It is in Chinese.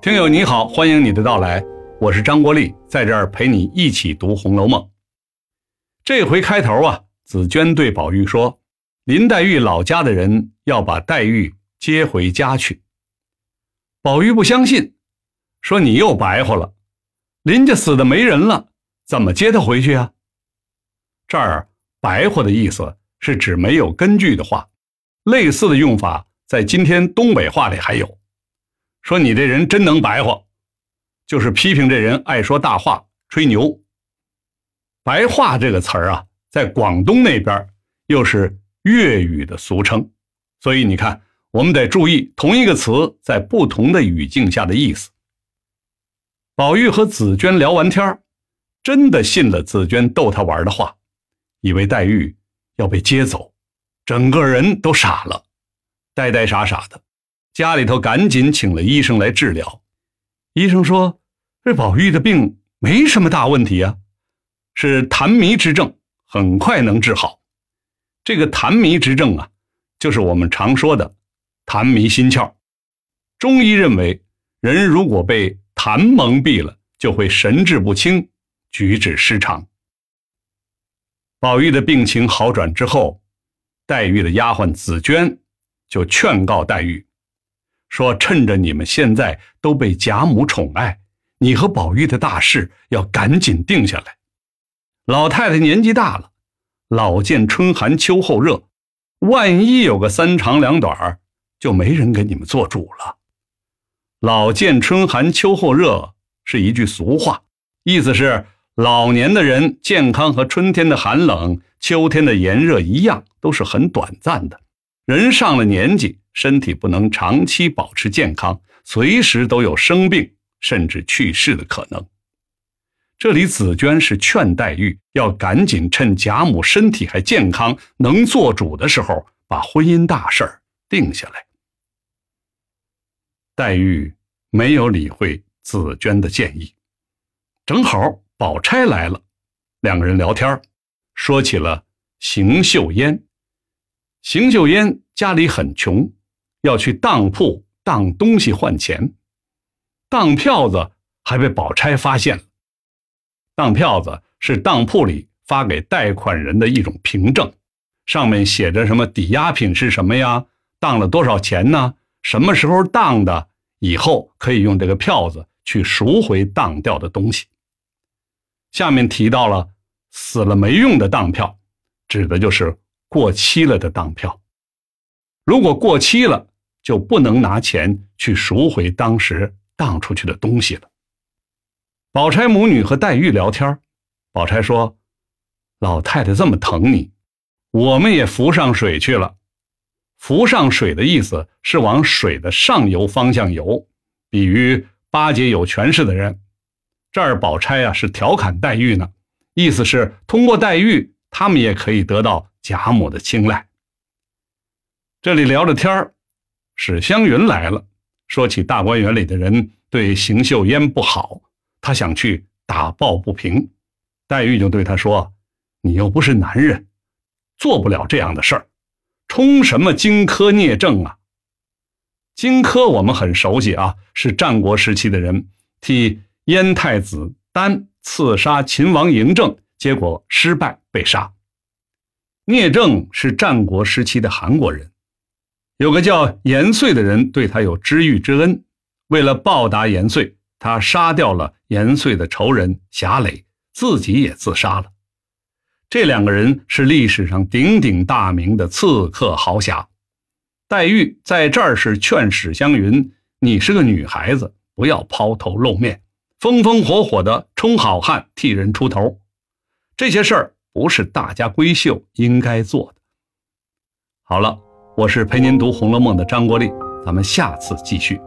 听友你好，欢迎你的到来，我是张国立，在这儿陪你一起读《红楼梦》。这回开头啊，紫娟对宝玉说：“林黛玉老家的人要把黛玉接回家去。”宝玉不相信，说：“你又白话了，林家死的没人了，怎么接她回去啊？”这儿“白话”的意思是指没有根据的话，类似的用法在今天东北话里还有。说你这人真能白话，就是批评这人爱说大话、吹牛。白话这个词儿啊，在广东那边又是粤语的俗称，所以你看，我们得注意同一个词在不同的语境下的意思。宝玉和紫娟聊完天真的信了紫娟逗他玩的话，以为黛玉要被接走，整个人都傻了，呆呆傻傻的。家里头赶紧请了医生来治疗，医生说这宝玉的病没什么大问题啊，是痰迷之症，很快能治好。这个痰迷之症啊，就是我们常说的痰迷心窍。中医认为，人如果被痰蒙蔽了，就会神志不清，举止失常。宝玉的病情好转之后，黛玉的丫鬟紫娟就劝告黛玉。说：“趁着你们现在都被贾母宠爱，你和宝玉的大事要赶紧定下来。老太太年纪大了，老见春寒秋后热，万一有个三长两短就没人给你们做主了。老见春寒秋后热是一句俗话，意思是老年的人健康和春天的寒冷、秋天的炎热一样，都是很短暂的。人上了年纪。”身体不能长期保持健康，随时都有生病甚至去世的可能。这里紫娟是劝黛玉要赶紧趁贾母身体还健康、能做主的时候，把婚姻大事儿定下来。黛玉没有理会紫娟的建议，正好宝钗来了，两个人聊天说起了邢岫烟。邢岫烟家里很穷。要去当铺当东西换钱，当票子还被宝钗发现了。当票子是当铺里发给贷款人的一种凭证，上面写着什么抵押品是什么呀，当了多少钱呢？什么时候当的？以后可以用这个票子去赎回当掉的东西。下面提到了死了没用的当票，指的就是过期了的当票。如果过期了，就不能拿钱去赎回当时当出去的东西了。宝钗母女和黛玉聊天，宝钗说：“老太太这么疼你，我们也浮上水去了。浮上水的意思是往水的上游方向游，比喻巴结有权势的人。这儿宝钗啊是调侃黛玉呢，意思是通过黛玉，他们也可以得到贾母的青睐。这里聊着天儿。”史湘云来了，说起大观园里的人对邢岫烟不好，他想去打抱不平。黛玉就对他说：“你又不是男人，做不了这样的事儿，充什么荆轲聂政啊？荆轲我们很熟悉啊，是战国时期的人，替燕太子丹刺杀秦王嬴政，结果失败被杀。聂政是战国时期的韩国人。”有个叫严遂的人对他有知遇之恩，为了报答严遂，他杀掉了严遂的仇人侠磊，自己也自杀了。这两个人是历史上鼎鼎大名的刺客豪侠。黛玉在这儿是劝史湘云：“你是个女孩子，不要抛头露面，风风火火的冲好汉，替人出头。这些事儿不是大家闺秀应该做的。”好了。我是陪您读《红楼梦》的张国立，咱们下次继续。